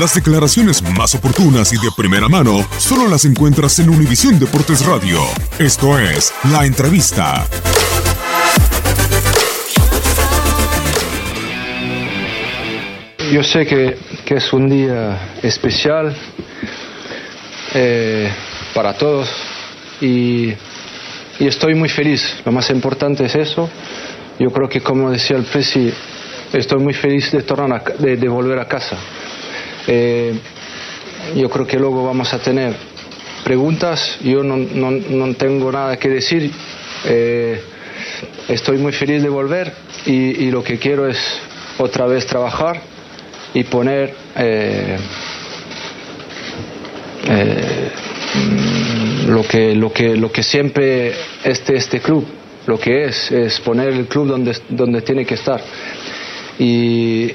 Las declaraciones más oportunas y de primera mano solo las encuentras en Univisión Deportes Radio. Esto es La Entrevista. Yo sé que, es un día especial eh, para todos y, estoy muy feliz. Lo más importante es eso. Yo creo que como decía el Presi, estoy muy feliz de, tornar de volver a casa. Eh, yo creo que luego vamos a tener preguntas. Yo no, no- no tengo nada que decir. Eh, estoy muy feliz de volver y, y lo que quiero es otra vez trabajar y poner eh, eh, lo que lo que lo que siempre este este club lo que es es poner el club donde donde tiene que estar y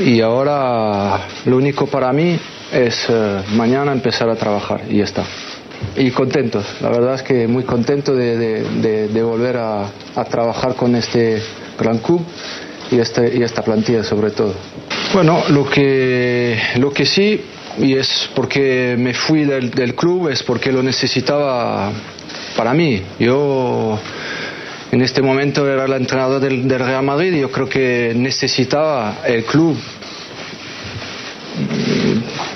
y ahora lo único para mí es eh, mañana empezar a trabajar y ya está. Y contentos, la verdad es que muy contento de, de- de- volver a, a trabajar con este gran club y, este, y esta plantilla sobre todo. Bueno, lo que, lo que sí, y es porque me fui del, del club, es porque lo necesitaba para mí. Yo en este momento era el entrenador del, Real Madrid y yo creo que necesitaba el club.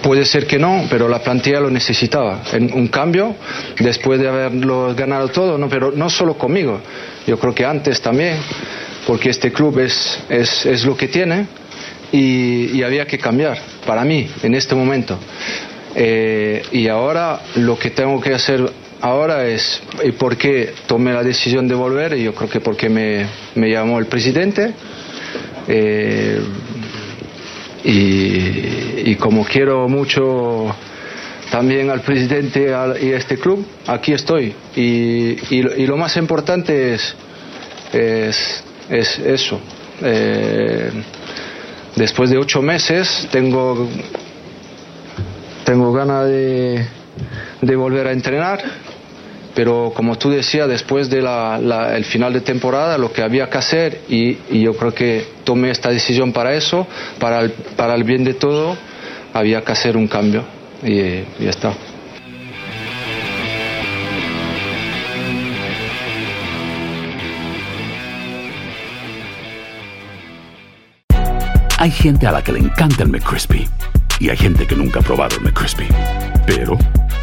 Puede ser que no, pero la plantilla lo necesitaba. En un cambio, después de haberlo ganado todo, no, pero no solo conmigo, yo creo que antes también, porque este club es, es, es lo que tiene y, y había que cambiar, para mí, en este momento. Eh, y ahora lo que tengo que hacer ahora es, ¿y por qué tomé la decisión de volver? Yo creo que porque me, llamó el presidente. Eh, y, como quiero mucho también al presidente y a este club, aquí estoy. Y, y y lo más importante es, es, es eso. Eh, después de ocho meses tengo tengo ganas de volver a entrenar, pero como tú decías, después del el final de temporada, lo que había que hacer, y, y yo creo que tomé esta decisión para eso, para el, para el bien de todo, había que hacer un cambio, y, y ya está. Hay gente a la que le encanta el McCrispy y hay gente que nunca ha probado el McCrispy. Pero